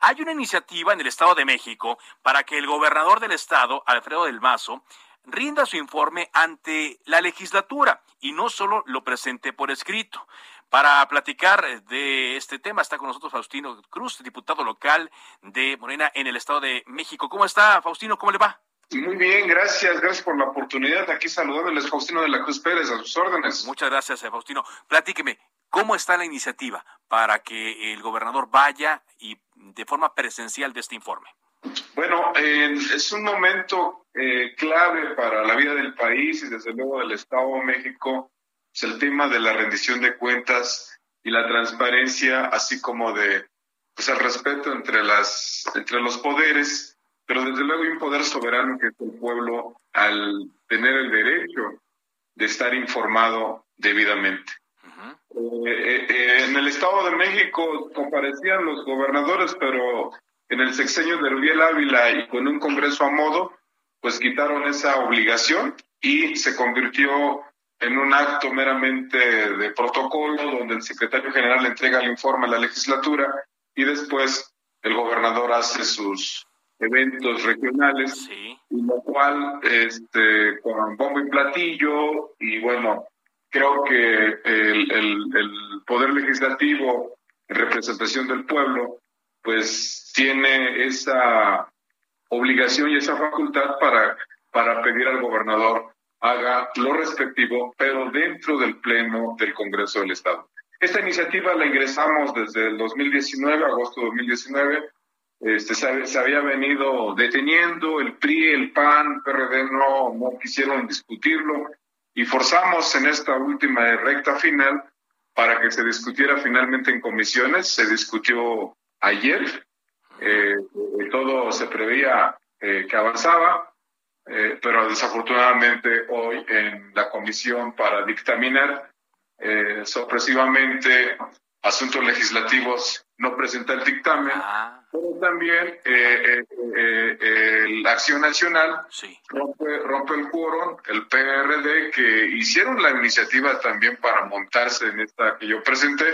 Hay una iniciativa en el Estado de México para que el gobernador del estado, Alfredo del Mazo, rinda su informe ante la legislatura y no solo lo presente por escrito. Para platicar de este tema está con nosotros Faustino Cruz, diputado local de Morena en el Estado de México. ¿Cómo está, Faustino? ¿Cómo le va? Muy bien, gracias, gracias por la oportunidad. Aquí saludándoles, Faustino de la Cruz Pérez, a sus órdenes. Muchas gracias, eh, Faustino. Platíqueme, ¿cómo está la iniciativa para que el gobernador vaya y de forma presencial de este informe? Bueno, eh, es un momento eh, clave para la vida del país y desde luego del Estado de México. Es el tema de la rendición de cuentas y la transparencia, así como de pues, el respeto entre, las, entre los poderes, pero desde luego hay un poder soberano que es el pueblo al tener el derecho de estar informado debidamente. Eh, eh, en el Estado de México comparecían los gobernadores, pero en el sexenio de Rubiel Ávila y con un Congreso a modo, pues quitaron esa obligación y se convirtió en un acto meramente de protocolo donde el secretario general entrega el informe a la legislatura y después el gobernador hace sus eventos regionales, y lo cual este, con bombo y platillo y bueno, creo que el, el, Poder Legislativo, en representación del pueblo, pues tiene esa obligación y esa facultad para, para pedir al gobernador haga lo respectivo, pero dentro del Pleno del Congreso del Estado. Esta iniciativa la ingresamos desde el 2019, agosto de 2019. Este, se, se, había venido deteniendo, el PRI, el PAN, PRD no, no quisieron discutirlo y forzamos en esta última recta final para que se discutiera finalmente en comisiones. Se discutió ayer, eh, todo se preveía eh, que avanzaba, eh, pero desafortunadamente hoy en la comisión para dictaminar, sorpresivamente, asuntos legislativos no presenta el dictamen. Ah pero también eh, eh, eh, la Acción Nacional rompe, rompe el quórum, el PRD, que hicieron la iniciativa también para montarse en esta que yo presenté,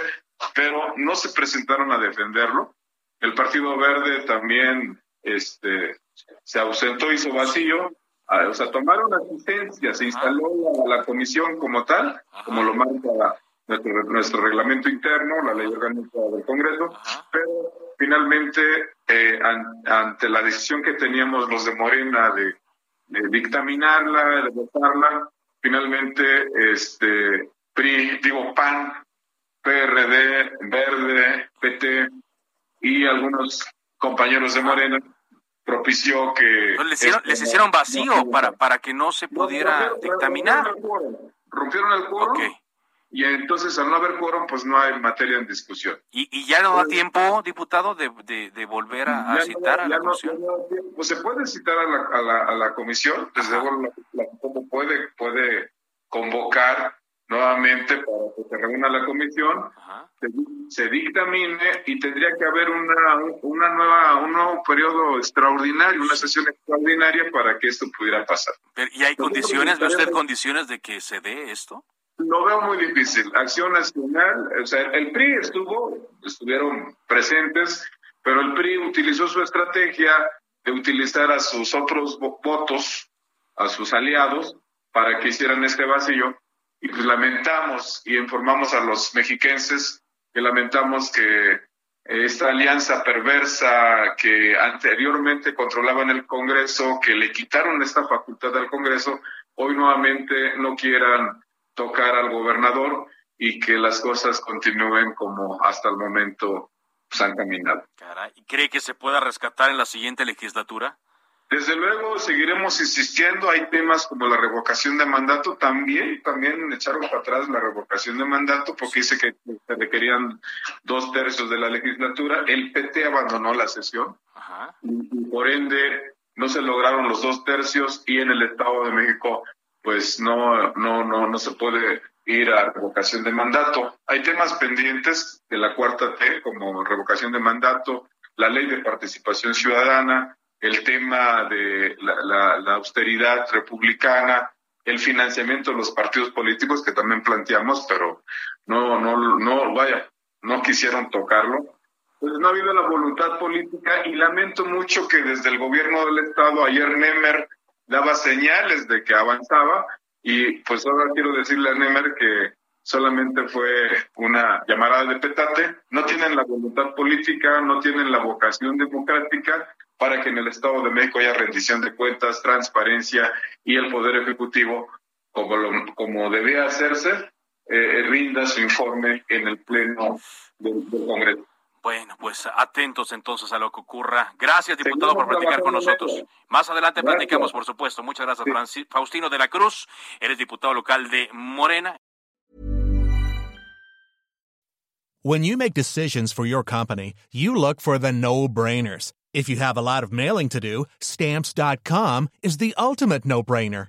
pero no se presentaron a defenderlo. El Partido Verde también este, se ausentó, hizo vacío. Ah, o sea, tomaron asistencia, se instaló la, comisión como tal, como lo marca nuestro, nuestro reglamento interno, la ley orgánica del Congreso, pero finalmente, eh, ante la decisión que teníamos los de Morena de, dictaminarla, de votarla, finalmente, este, PRI, digo PAN, PRD, Verde, PT y algunos compañeros de Morena propició que... les hicieron, les hicieron vacío para, para que no se pudiera dictaminar. Rompieron el quórum y entonces al no haber quórum, pues no hay materia en discusión. ¿Y, y ya no da tiempo, diputado, de, de, volver a, citar a la comisión? pues se puede citar a la, a la, a la comisión, desde luego la, puede, puede convocar nuevamente para que se reúna la comisión, se, dictamine y tendría que haber una, una nueva, un nuevo periodo extraordinario, una sesión extraordinaria para que esto pudiera pasar. ¿Y hay condiciones, ve usted condiciones de que se dé esto? Lo veo muy difícil. Acción Nacional, o sea, el PRI estuvo, estuvieron presentes, pero el PRI utilizó su estrategia de utilizar a sus otros votos, a sus aliados, para que hicieran este vacío. Y pues lamentamos y informamos a los mexiquenses que lamentamos que esta alianza perversa que anteriormente controlaban el Congreso, que le quitaron esta facultad al Congreso, hoy nuevamente no quieran tocar al gobernador y que las cosas continúen como hasta el momento se han caminado. ¿Y cree que se pueda rescatar en la siguiente legislatura? Desde luego seguiremos insistiendo, hay temas como la revocación de mandato, también, también echaron para atrás la revocación de mandato porque dice que se requerían dos tercios de la legislatura, el PT abandonó la sesión y por ende no se lograron los dos tercios y en el Estado de México pues no, no, no, no se puede ir a revocación de mandato. Hay temas pendientes de la cuarta T, como revocación de mandato, la ley de participación ciudadana, el tema de la, austeridad republicana, el financiamiento de los partidos políticos que también planteamos, pero no, no, no, vaya, no quisieron tocarlo. Pues no ha habido la voluntad política y lamento mucho que desde el gobierno del estado ayer Nemer daba señales de que avanzaba y pues ahora quiero decirle a Nemer que solamente fue una llamada de petate, no tienen la voluntad política, no tienen la vocación democrática para que en el Estado de México haya rendición de cuentas, transparencia y el Poder Ejecutivo, como, como debe hacerse, eh, rinda su informe en el Pleno del, Congreso. Bueno, pues atentos entonces a lo que ocurra. Gracias, diputado, por platicar con nosotros. Más adelante platicamos, por supuesto. Muchas gracias, Faustino de la Cruz. Eres diputado local de Morena. When you make decisions for your company, you look for the no-brainers. If you have a lot of mailing to do, stamps.com is the ultimate no-brainer.